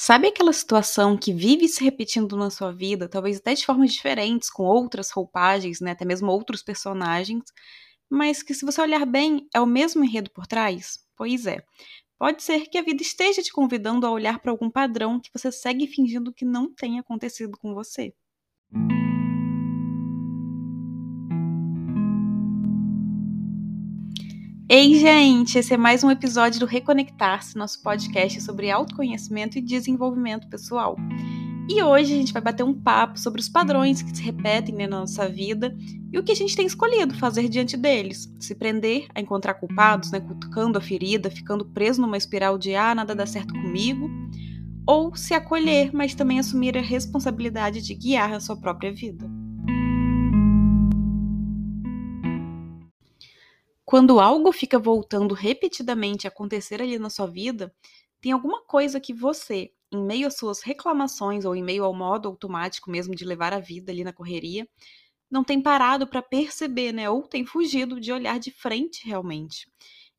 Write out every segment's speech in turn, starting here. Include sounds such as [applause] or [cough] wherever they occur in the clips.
Sabe aquela situação que vive se repetindo na sua vida, talvez até de formas diferentes, com outras roupagens, né, até mesmo outros personagens, mas que se você olhar bem, é o mesmo enredo por trás? Pois é. Pode ser que a vida esteja te convidando a olhar para algum padrão que você segue fingindo que não tem acontecido com você. Ei, gente! Esse é mais um episódio do Reconectar-se, nosso podcast sobre autoconhecimento e desenvolvimento pessoal. E hoje a gente vai bater um papo sobre os padrões que se repetem na nossa vida e o que a gente tem escolhido fazer diante deles. Se prender a encontrar culpados, né, cutucando a ferida, ficando preso numa espiral de ah, nada dá certo comigo, ou se acolher, mas também assumir a responsabilidade de guiar a sua própria vida. Quando algo fica voltando repetidamente a acontecer ali na sua vida, tem alguma coisa que você, em meio às suas reclamações ou em meio ao modo automático mesmo de levar a vida ali na correria, não tem parado para perceber, né? Ou tem fugido de olhar de frente realmente.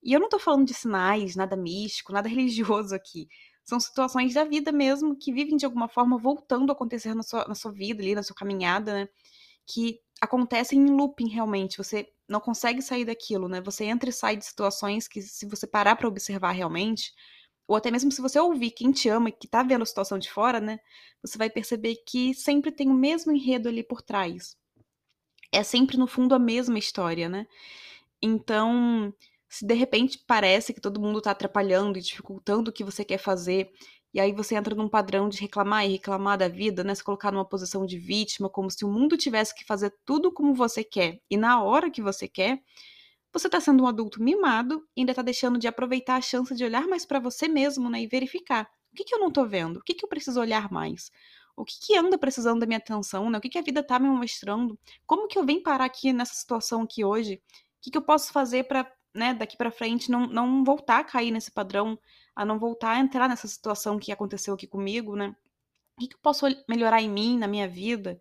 E eu não tô falando de sinais, nada místico, nada [laughs] religioso aqui. São situações da vida mesmo que vivem de alguma forma voltando a acontecer na sua, na sua vida ali, na sua caminhada, né? Que acontecem em looping realmente. Você não consegue sair daquilo, né? Você entra e sai de situações que, se você parar para observar realmente, ou até mesmo se você ouvir quem te ama e que tá vendo a situação de fora, né? Você vai perceber que sempre tem o mesmo enredo ali por trás. É sempre, no fundo, a mesma história, né? Então, se de repente parece que todo mundo tá atrapalhando e dificultando o que você quer fazer, e aí você entra num padrão de reclamar e reclamar da vida, né? Se colocar numa posição de vítima, como se o mundo tivesse que fazer tudo como você quer e na hora que você quer. Você está sendo um adulto mimado e ainda está deixando de aproveitar a chance de olhar mais para você mesmo, né? E verificar o que, que eu não estou vendo, o que, que eu preciso olhar mais, o que, que anda precisando da minha atenção, né? O que, que a vida está me mostrando, como que eu venho parar aqui nessa situação aqui hoje, o que, que eu posso fazer para, né? Daqui para frente não, não voltar a cair nesse padrão a não voltar a entrar nessa situação que aconteceu aqui comigo, né? O que, eu posso melhorar em mim, na minha vida?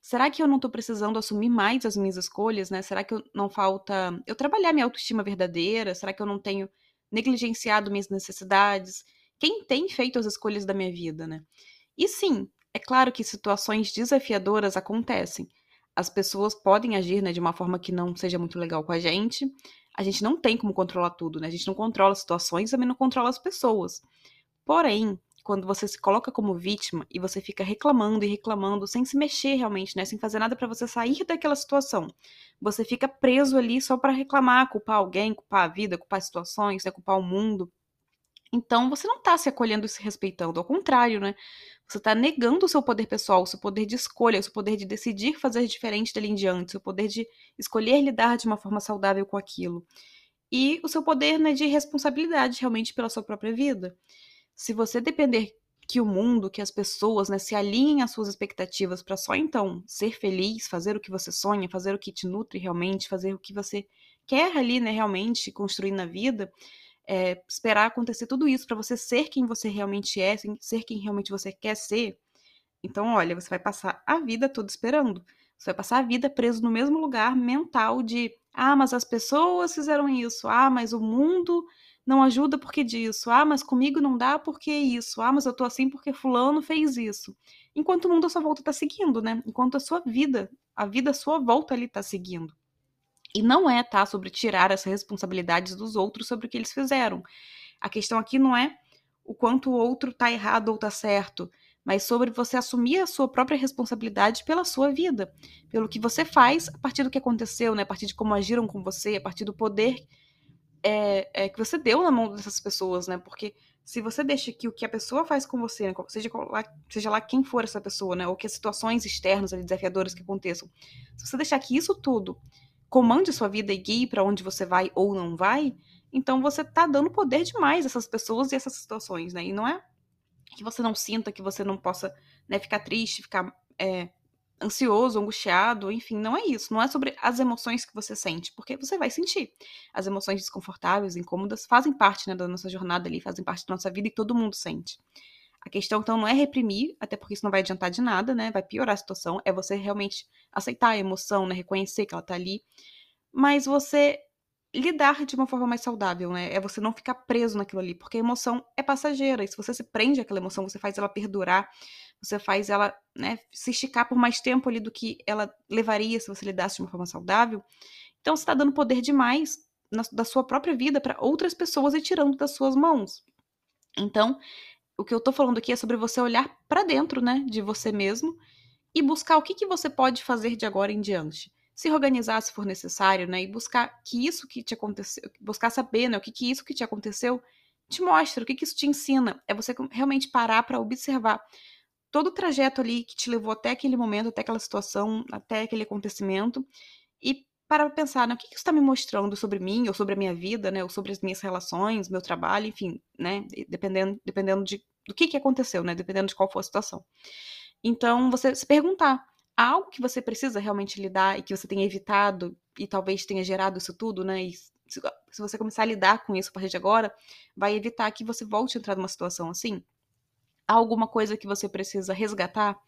Será que eu não estou precisando assumir mais as minhas escolhas, né? Será que eu, não falta eu trabalhar minha autoestima verdadeira? Será que eu não tenho negligenciado minhas necessidades? Quem tem feito as escolhas da minha vida, né? E sim, é claro que situações desafiadoras acontecem. As pessoas podem agir né, de uma forma que não seja muito legal com a gente, a gente não tem como controlar tudo, né? A gente não controla situações, também não controla as pessoas. Porém, quando você se coloca como vítima e você fica reclamando e reclamando sem se mexer realmente, né, sem fazer nada para você sair daquela situação, você fica preso ali só para reclamar, culpar alguém, culpar a vida, culpar situações, né, culpar o mundo. Então você não está se acolhendo e se respeitando, ao contrário, né? Você está negando o seu poder pessoal, o seu poder de escolha, o seu poder de decidir fazer diferente dali em diante, o seu poder de escolher lidar de uma forma saudável com aquilo. E o seu poder né, de responsabilidade realmente pela sua própria vida. Se você depender que o mundo, que as pessoas né, se alinhem às suas expectativas para só então ser feliz, fazer o que você sonha, fazer o que te nutre realmente, fazer o que você quer ali, né, realmente construir na vida, é, esperar acontecer tudo isso para você ser quem você realmente é, ser quem realmente você quer ser, então, olha, você vai passar a vida toda esperando. Você vai passar a vida preso no mesmo lugar mental de ah, mas as pessoas fizeram isso, ah, mas o mundo não ajuda porque disso, ah, mas comigo não dá porque isso, ah, mas eu tô assim porque fulano fez isso. Enquanto o mundo à sua volta tá seguindo, né? Enquanto a sua vida, a vida à sua volta ali tá seguindo. E não é, tá, sobre tirar as responsabilidades dos outros sobre o que eles fizeram. A questão aqui não é o quanto o outro tá errado ou tá certo, mas sobre você assumir a sua própria responsabilidade pela sua vida, pelo que você faz a partir do que aconteceu, né? A partir de como agiram com você, a partir do poder é, é, que você deu na mão dessas pessoas, né? Porque se você deixa que o que a pessoa faz com você, né, seja, lá, seja lá quem for essa pessoa, né? Ou que as situações externas, ali, desafiadoras que aconteçam, se você deixar que isso tudo comande sua vida e guie para onde você vai ou não vai, então você tá dando poder demais a essas pessoas e essas situações, né? E não é que você não sinta, que você não possa né, ficar triste, ficar é, ansioso, angustiado, enfim, não é isso. Não é sobre as emoções que você sente, porque você vai sentir. As emoções desconfortáveis, incômodas, fazem parte né, da nossa jornada ali, fazem parte da nossa vida e todo mundo sente. A questão, então, não é reprimir, até porque isso não vai adiantar de nada, né? Vai piorar a situação. É você realmente aceitar a emoção, né? Reconhecer que ela tá ali. Mas você lidar de uma forma mais saudável, né? É você não ficar preso naquilo ali, porque a emoção é passageira, e se você se prende àquela emoção, você faz ela perdurar, você faz ela, né, se esticar por mais tempo ali do que ela levaria se você lidasse de uma forma saudável. Então você está dando poder demais na, da sua própria vida para outras pessoas e tirando das suas mãos. Então, o que eu tô falando aqui é sobre você olhar para dentro, né, de você mesmo e buscar o que, que você pode fazer de agora em diante se organizar se for necessário, né? E buscar que isso que te aconteceu, buscar saber, né? O que, que isso que te aconteceu te mostra, o que, que isso te ensina. É você realmente parar para observar todo o trajeto ali que te levou até aquele momento, até aquela situação, até aquele acontecimento, e parar para pensar, né? O que, que isso está me mostrando sobre mim, ou sobre a minha vida, né? Ou sobre as minhas relações, meu trabalho, enfim, né? Dependendo, dependendo de, do que, que aconteceu, né? Dependendo de qual for a situação. Então, você se perguntar há algo que você precisa realmente lidar e que você tenha evitado e talvez tenha gerado isso tudo, né? E se, você começar a lidar com isso a partir de agora, vai evitar que você volte a entrar numa situação assim. Há alguma coisa que você precisa resgatar?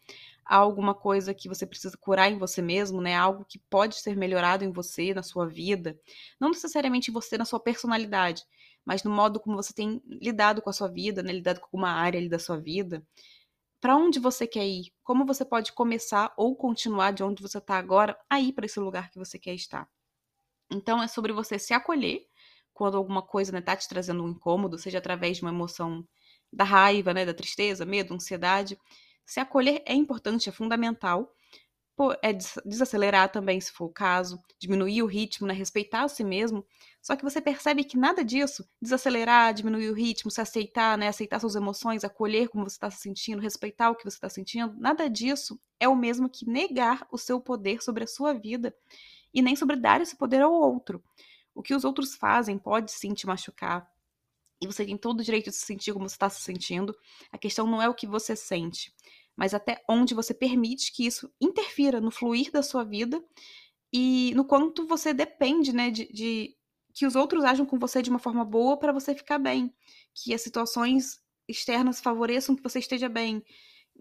Há alguma coisa que você precisa curar em você mesmo, né? Algo que pode ser melhorado em você, na sua vida. Não necessariamente em você, na sua personalidade, mas no modo como você tem lidado com a sua vida, né? Lidado com alguma área ali da sua vida para onde você quer ir, como você pode começar ou continuar de onde você está agora a ir para esse lugar que você quer estar. Então é sobre você se acolher quando alguma coisa está né, tá te trazendo um incômodo, seja através de uma emoção da raiva, né, da tristeza, medo, ansiedade. Se acolher é importante, é fundamental, é desacelerar também, se for o caso, diminuir o ritmo, né, respeitar a si mesmo. Só que você percebe que nada disso, desacelerar, diminuir o ritmo, se aceitar, né, aceitar suas emoções, acolher como você está se sentindo, respeitar o que você está sentindo, nada disso é o mesmo que negar o seu poder sobre a sua vida e nem sobre dar esse poder ao outro. O que os outros fazem pode sim te machucar, e você tem todo o direito de se sentir como você está se sentindo. A questão não é o que você sente, mas até onde você permite que isso interfira no fluir da sua vida e no quanto você depende, né, de, de que os outros ajam com você de uma forma boa para você ficar bem, que as situações externas favoreçam que você esteja bem,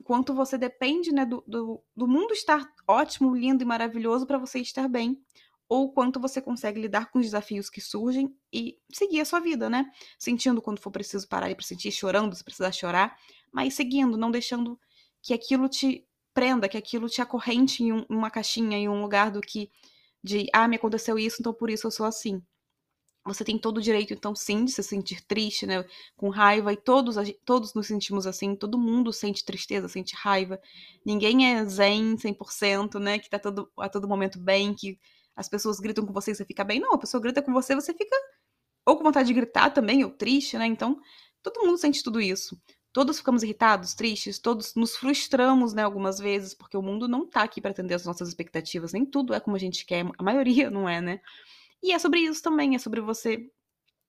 quanto você depende, né, do, do, do mundo estar ótimo, lindo e maravilhoso para você estar bem, ou quanto você consegue lidar com os desafios que surgem e seguir a sua vida, né? Sentindo quando for preciso parar e para sentir, chorando se precisar chorar, mas seguindo, não deixando que aquilo te prenda, que aquilo te acorrente em um, uma caixinha, em um lugar do que de ah, me aconteceu isso, então por isso eu sou assim. Você tem todo o direito, então, sim, de se sentir triste, né? Com raiva, e todos, todos nos sentimos assim, todo mundo sente tristeza, sente raiva. Ninguém é zen 100%, né? Que tá todo, a todo momento bem, que as pessoas gritam com você e você fica bem. Não, a pessoa grita com você, você fica ou com vontade de gritar também, ou triste, né? Então, todo mundo sente tudo isso. Todos ficamos irritados, tristes, todos nos frustramos, né, algumas vezes, porque o mundo não tá aqui para atender as nossas expectativas, nem tudo é como a gente quer, a maioria não é, né? E é sobre isso também, é sobre você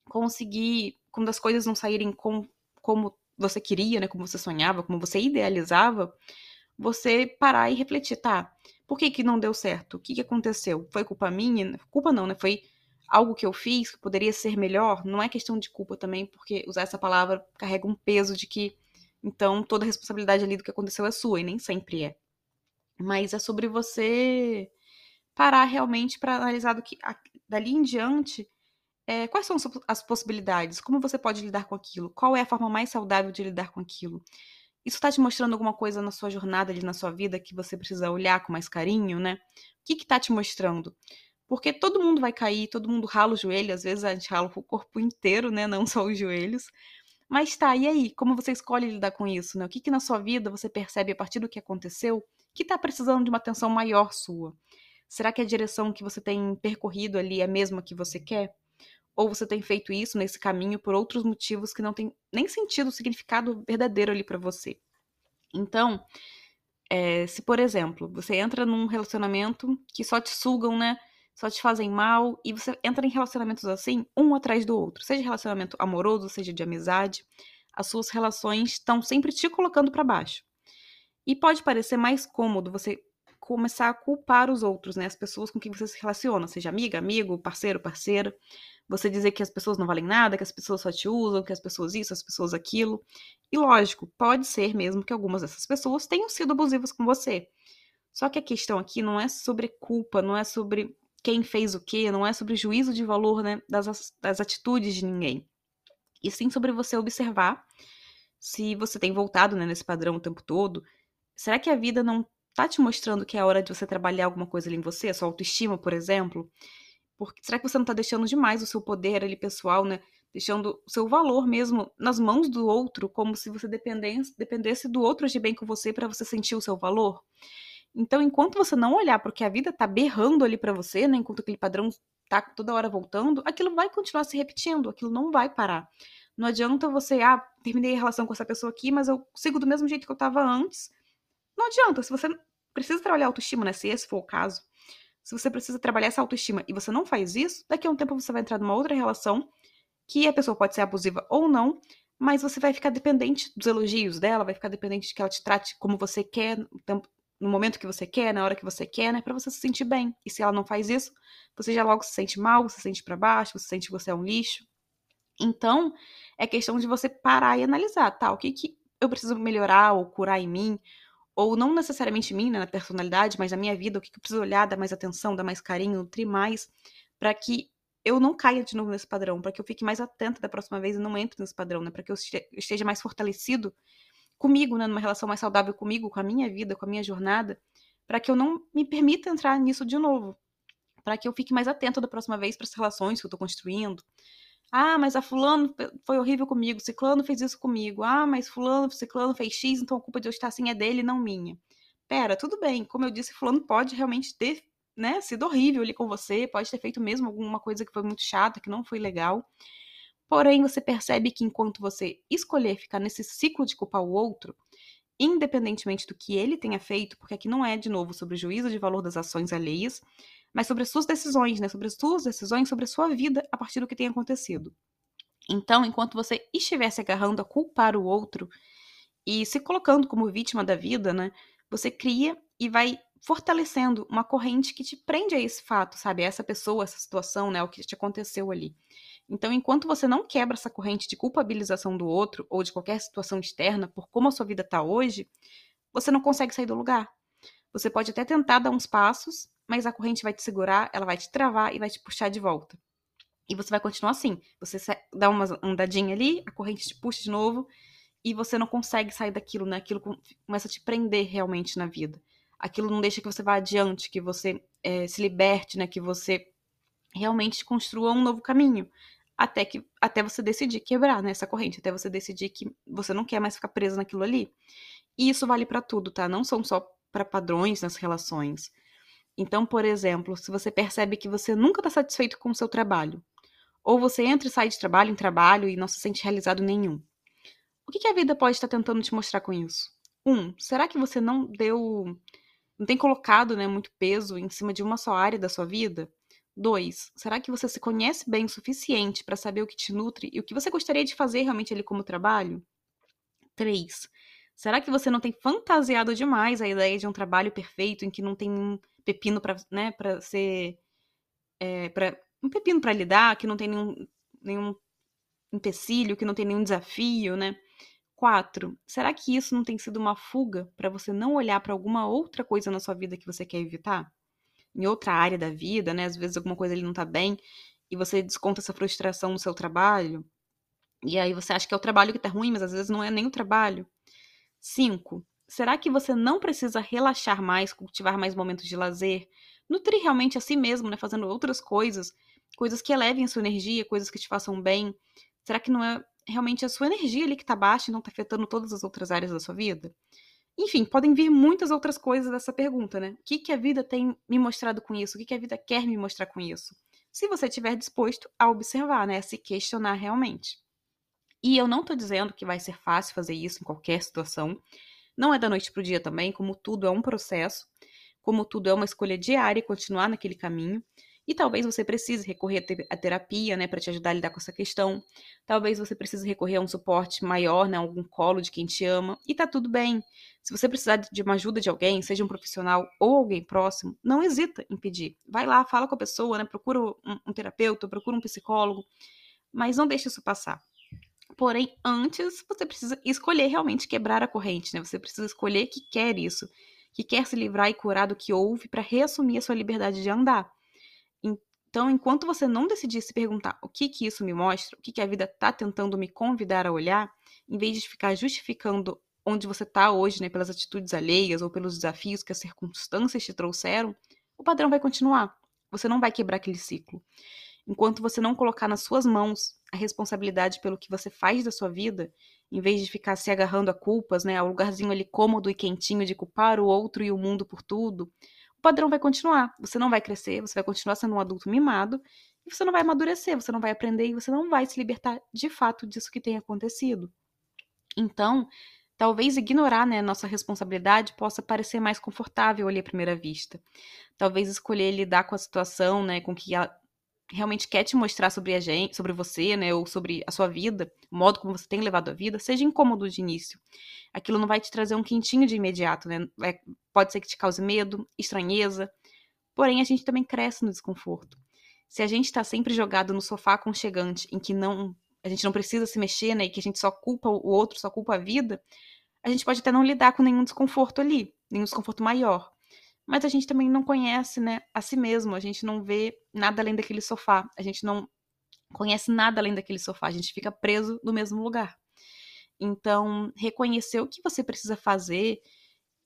conseguir, quando as coisas não saírem com, como você queria, né, como você sonhava, como você idealizava, você parar e refletir, tá? Por que que não deu certo? O que que aconteceu? Foi culpa minha? Culpa não, né? Foi algo que eu fiz que poderia ser melhor, não é questão de culpa também, porque usar essa palavra carrega um peso de que então toda a responsabilidade ali do que aconteceu é sua e nem sempre é. Mas é sobre você parar realmente para analisar do que dali em diante é, quais são as possibilidades, como você pode lidar com aquilo, qual é a forma mais saudável de lidar com aquilo. Isso está te mostrando alguma coisa na sua jornada ali na sua vida que você precisa olhar com mais carinho, né? O que está te mostrando? Porque todo mundo vai cair, todo mundo rala o joelho, às vezes a gente rala o corpo inteiro, né? Não só os joelhos. Mas tá, e aí? Como você escolhe lidar com isso, né? O que, que na sua vida você percebe a partir do que aconteceu que tá precisando de uma atenção maior sua? Será que a direção que você tem percorrido ali é a mesma que você quer? Ou você tem feito isso nesse caminho por outros motivos que não tem nem sentido, significado verdadeiro ali para você? Então, é, se por exemplo, você entra num relacionamento que só te sugam, né? só te fazem mal e você entra em relacionamentos assim, um atrás do outro, seja relacionamento amoroso, seja de amizade, as suas relações estão sempre te colocando para baixo. E pode parecer mais cômodo você começar a culpar os outros, né, as pessoas com quem você se relaciona, seja amiga, amigo, parceiro, parceira, você dizer que as pessoas não valem nada, que as pessoas só te usam, que as pessoas isso, as pessoas aquilo. E lógico, pode ser mesmo que algumas dessas pessoas tenham sido abusivas com você. Só que a questão aqui não é sobre culpa, não é sobre quem fez o quê, não é sobre juízo de valor né, das, das atitudes de ninguém. E sim sobre você observar se você tem voltado né, nesse padrão o tempo todo. Será que a vida não tá te mostrando que é hora de você trabalhar alguma coisa ali em você, a sua autoestima, por exemplo? Porque será que você não tá deixando demais o seu poder ali pessoal, né? Deixando o seu valor mesmo nas mãos do outro, como se você dependesse, dependesse do outro agir bem com você para você sentir o seu valor? Então, enquanto você não olhar para o que a vida tá berrando ali para você, né, enquanto aquele padrão tá toda hora voltando, aquilo vai continuar se repetindo, aquilo não vai parar. Não adianta você, ah, terminei a relação com essa pessoa aqui, mas eu sigo do mesmo jeito que eu tava antes. Não adianta, se você precisa trabalhar autoestima, né, se esse for o caso, se você precisa trabalhar essa autoestima e você não faz isso, daqui a um tempo você vai entrar numa outra relação que a pessoa pode ser abusiva ou não, mas você vai ficar dependente dos elogios dela, vai ficar dependente de que ela te trate como você quer, no momento que você quer, na hora que você quer, né, para você se sentir bem. E se ela não faz isso, você já logo se sente mal, você se sente para baixo, você sente que você é um lixo. Então, é questão de você parar e analisar, tá, o que que eu preciso melhorar ou curar em mim, ou não necessariamente mim, né, na personalidade, mas na minha vida, o que, que eu preciso olhar, dar mais atenção, dar mais carinho, nutrir mais, para que eu não caia de novo nesse padrão, para que eu fique mais atenta da próxima vez e não entre nesse padrão, né, para que eu esteja mais fortalecido comigo, né, numa relação mais saudável comigo, com a minha vida, com a minha jornada, para que eu não me permita entrar nisso de novo, para que eu fique mais atenta da próxima vez para as relações que eu estou construindo. Ah, mas a fulano foi horrível comigo, ciclano fez isso comigo. Ah, mas fulano, ciclano fez X, então a culpa de eu estar assim é dele, não minha. Pera, tudo bem. Como eu disse, fulano pode realmente ter, né, sido horrível ali com você, pode ter feito mesmo alguma coisa que foi muito chata, que não foi legal. Porém, você percebe que enquanto você escolher ficar nesse ciclo de culpar o outro, independentemente do que ele tenha feito, porque aqui não é, de novo, sobre o juízo de valor das ações alheias, mas sobre as suas decisões, né? Sobre as suas decisões, sobre a sua vida a partir do que tem acontecido. Então, enquanto você estiver se agarrando a culpar o outro e se colocando como vítima da vida, né? Você cria e vai fortalecendo uma corrente que te prende a esse fato, sabe? A essa pessoa, essa situação, né? O que te aconteceu ali. Então, enquanto você não quebra essa corrente de culpabilização do outro ou de qualquer situação externa por como a sua vida está hoje, você não consegue sair do lugar. Você pode até tentar dar uns passos, mas a corrente vai te segurar, ela vai te travar e vai te puxar de volta. E você vai continuar assim. Você dá uma andadinha ali, a corrente te puxa de novo e você não consegue sair daquilo, né? Aquilo começa a te prender realmente na vida. Aquilo não deixa que você vá adiante, que você é, se liberte, né? Que você realmente construa um novo caminho até que até você decidir quebrar né, essa corrente, até você decidir que você não quer mais ficar preso naquilo ali. E isso vale para tudo, tá? Não são só para padrões nas relações. Então, por exemplo, se você percebe que você nunca está satisfeito com o seu trabalho, ou você entra e sai de trabalho em trabalho e não se sente realizado nenhum, o que, que a vida pode estar tentando te mostrar com isso? Um, será que você não deu, não tem colocado, né, muito peso em cima de uma só área da sua vida? 2. Será que você se conhece bem o suficiente para saber o que te nutre e o que você gostaria de fazer realmente ali como trabalho? 3. Será que você não tem fantasiado demais a ideia de um trabalho perfeito em que não tem um pepino para né, ser. É, pra, um pepino para lidar, que não tem nenhum, nenhum empecilho, que não tem nenhum desafio, né? 4. Será que isso não tem sido uma fuga para você não olhar para alguma outra coisa na sua vida que você quer evitar? em outra área da vida, né? Às vezes alguma coisa ali não tá bem e você desconta essa frustração no seu trabalho. E aí você acha que é o trabalho que tá ruim, mas às vezes não é nem o trabalho. Cinco, será que você não precisa relaxar mais, cultivar mais momentos de lazer, nutrir realmente a si mesmo, né? Fazendo outras coisas, coisas que elevem a sua energia, coisas que te façam bem? Será que não é realmente a sua energia ali que tá baixa e não tá afetando todas as outras áreas da sua vida? Enfim, podem vir muitas outras coisas dessa pergunta, né? O que, que a vida tem me mostrado com isso? O que, que a vida quer me mostrar com isso? Se você estiver disposto a observar, né? A se questionar realmente. E eu não estou dizendo que vai ser fácil fazer isso em qualquer situação. Não é da noite para o dia também, como tudo é um processo, como tudo é uma escolha diária continuar naquele caminho. E talvez você precise recorrer à terapia, né, para te ajudar a lidar com essa questão. Talvez você precise recorrer a um suporte maior, né, algum colo de quem te ama. E tá tudo bem. Se você precisar de uma ajuda de alguém, seja um profissional ou alguém próximo, não hesita em pedir. Vai lá, fala com a pessoa, né, procura um, um terapeuta, procura um psicólogo, mas não deixe isso passar. Porém, antes você precisa escolher realmente quebrar a corrente, né? Você precisa escolher que quer isso, que quer se livrar e curar do que houve para reassumir a sua liberdade de andar. Então, enquanto você não decidir se perguntar o que que isso me mostra, o que que a vida está tentando me convidar a olhar, em vez de ficar justificando onde você está hoje, né, pelas atitudes alheias ou pelos desafios que as circunstâncias te trouxeram, o padrão vai continuar. Você não vai quebrar aquele ciclo. Enquanto você não colocar nas suas mãos a responsabilidade pelo que você faz da sua vida, em vez de ficar se agarrando a culpas, né, ao lugarzinho ali cômodo e quentinho de culpar o outro e o mundo por tudo, o padrão vai continuar. Você não vai crescer, você vai continuar sendo um adulto mimado e você não vai amadurecer, você não vai aprender e você não vai se libertar de fato disso que tem acontecido. Então, talvez ignorar né, nossa responsabilidade possa parecer mais confortável ali à primeira vista. Talvez escolher lidar com a situação, né, com que ela realmente quer te mostrar sobre a gente, sobre você, né, ou sobre a sua vida, o modo como você tem levado a vida, seja incômodo de início. Aquilo não vai te trazer um quentinho de imediato, né? É, pode ser que te cause medo, estranheza. Porém, a gente também cresce no desconforto. Se a gente está sempre jogado no sofá aconchegante, em que não a gente não precisa se mexer, né, e que a gente só culpa o outro, só culpa a vida, a gente pode até não lidar com nenhum desconforto ali, nenhum desconforto maior. Mas a gente também não conhece, né, a si mesmo, a gente não vê nada além daquele sofá, a gente não conhece nada além daquele sofá, a gente fica preso no mesmo lugar. Então, reconhecer o que você precisa fazer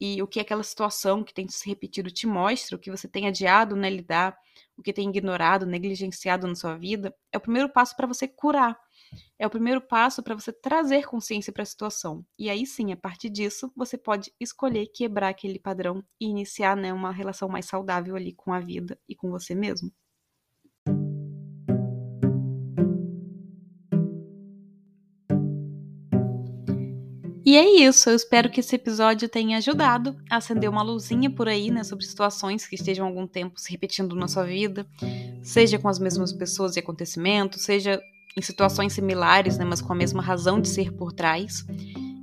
e o que aquela situação que tem se repetido te mostra, o que você tem adiado, né, lidar, o que tem ignorado, negligenciado na sua vida, é o primeiro passo para você curar é o primeiro passo para você trazer consciência para a situação. E aí sim, a partir disso, você pode escolher quebrar aquele padrão e iniciar né, uma relação mais saudável ali com a vida e com você mesmo. E é isso, eu espero que esse episódio tenha ajudado a acender uma luzinha por aí, né, sobre situações que estejam algum tempo se repetindo na sua vida, seja com as mesmas pessoas e acontecimentos, seja em situações similares, né, mas com a mesma razão de ser por trás,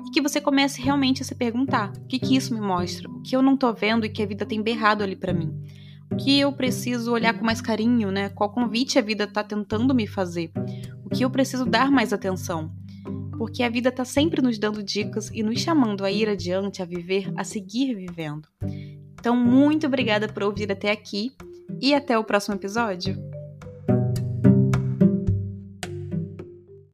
e que você comece realmente a se perguntar: o que, que isso me mostra? O que eu não tô vendo e que a vida tem berrado ali para mim? O que eu preciso olhar com mais carinho, né? Qual convite a vida tá tentando me fazer? O que eu preciso dar mais atenção? Porque a vida tá sempre nos dando dicas e nos chamando a ir adiante, a viver, a seguir vivendo. Então, muito obrigada por ouvir até aqui e até o próximo episódio.